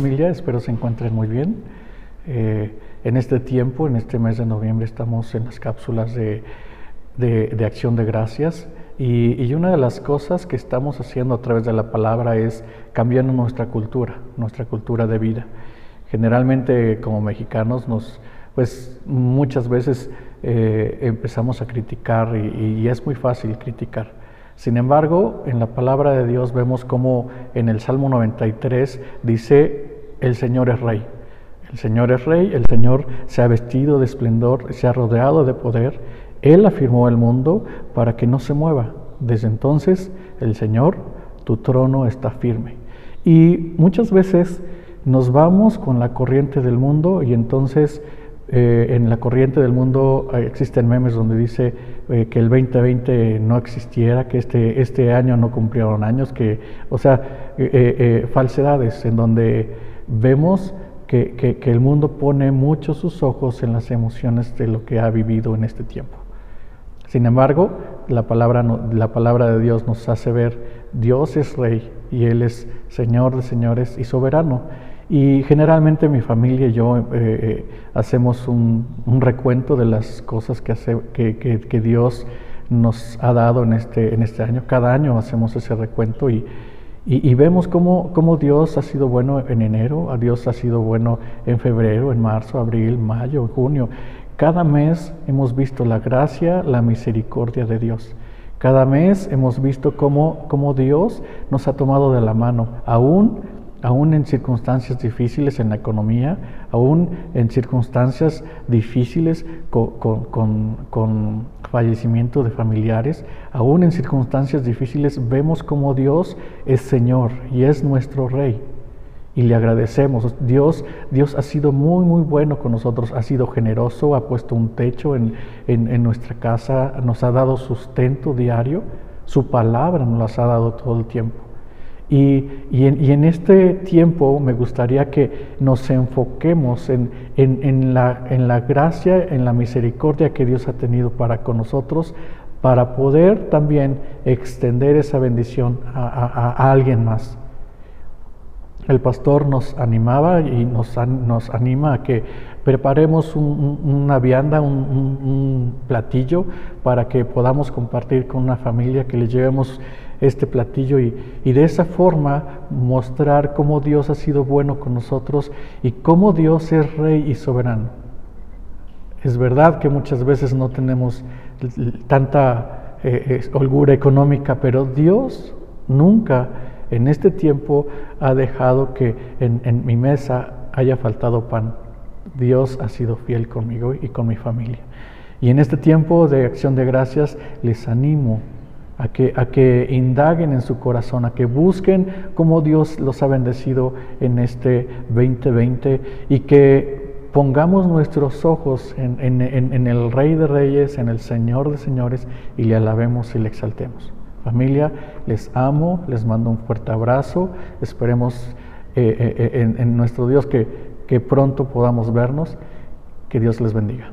familia, espero se encuentren muy bien. Eh, en este tiempo, en este mes de noviembre, estamos en las cápsulas de, de, acción de gracias y, y, una de las cosas que estamos haciendo a través de la palabra es cambiando nuestra cultura, nuestra cultura de vida. Generalmente como mexicanos nos, pues muchas veces eh, empezamos a criticar y, es muy fácil criticar. Sin embargo, en la palabra de Dios vemos como en el Salmo 93 dice, el Señor es rey. El Señor es rey, el Señor se ha vestido de esplendor, se ha rodeado de poder. Él afirmó el mundo para que no se mueva. Desde entonces, el Señor, tu trono está firme. Y muchas veces nos vamos con la corriente del mundo y entonces eh, en la corriente del mundo eh, existen memes donde dice eh, que el 2020 no existiera, que este, este año no cumplieron años, que, o sea, falsedades en donde vemos que, que, el mundo pone mucho sus ojos en las emociones de lo que ha vivido en este tiempo. Sin embargo, la palabra, la palabra de Dios nos hace ver, Dios es rey y Él es Señor de señores y soberano. Y generalmente mi familia y yo eh, eh, hacemos un, recuento de las cosas que, hace, que, que, Dios nos ha dado en este, en este año. Cada año hacemos ese recuento y, y, vemos cómo, cómo, Dios ha sido bueno en enero, a Dios ha sido bueno en febrero, en marzo, abril, mayo, junio. Cada mes hemos visto la gracia, la misericordia de Dios. Cada mes hemos visto cómo, cómo Dios nos ha tomado de la mano, aún aún en circunstancias difíciles en la economía, aún en circunstancias difíciles con, fallecimiento de familiares, aún en circunstancias difíciles vemos como Dios es Señor y es nuestro Rey. Y le agradecemos. Dios, Dios ha sido muy, muy bueno con nosotros, ha sido generoso, ha puesto un techo en, en nuestra casa, nos ha dado sustento diario, su palabra nos ha dado todo el tiempo. Y, en, este tiempo me gustaría que nos enfoquemos en, la, gracia, en la misericordia que Dios ha tenido para con nosotros, para poder también extender esa bendición a, alguien más. El pastor nos animaba y nos, anima a que preparemos una vianda, un, platillo para que podamos compartir con una familia, que le llevemos este platillo y, de esa forma mostrar cómo Dios ha sido bueno con nosotros y cómo Dios es rey y soberano. Es verdad que muchas veces no tenemos tanta eh, holgura económica, pero Dios nunca en este tiempo ha dejado que en, mi mesa haya faltado pan. Dios ha sido fiel conmigo y con mi familia. Y en este tiempo de acción de gracias les animo a que, indaguen en su corazón, a que busquen cómo Dios los ha bendecido en este 2020 y que pongamos nuestros ojos en, el Rey de Reyes, en el Señor de Señores y le alabemos y le exaltemos. Familia, les amo, les mando un fuerte abrazo, esperemos eh, eh, eh, en, nuestro Dios que, que pronto podamos vernos, que Dios les bendiga.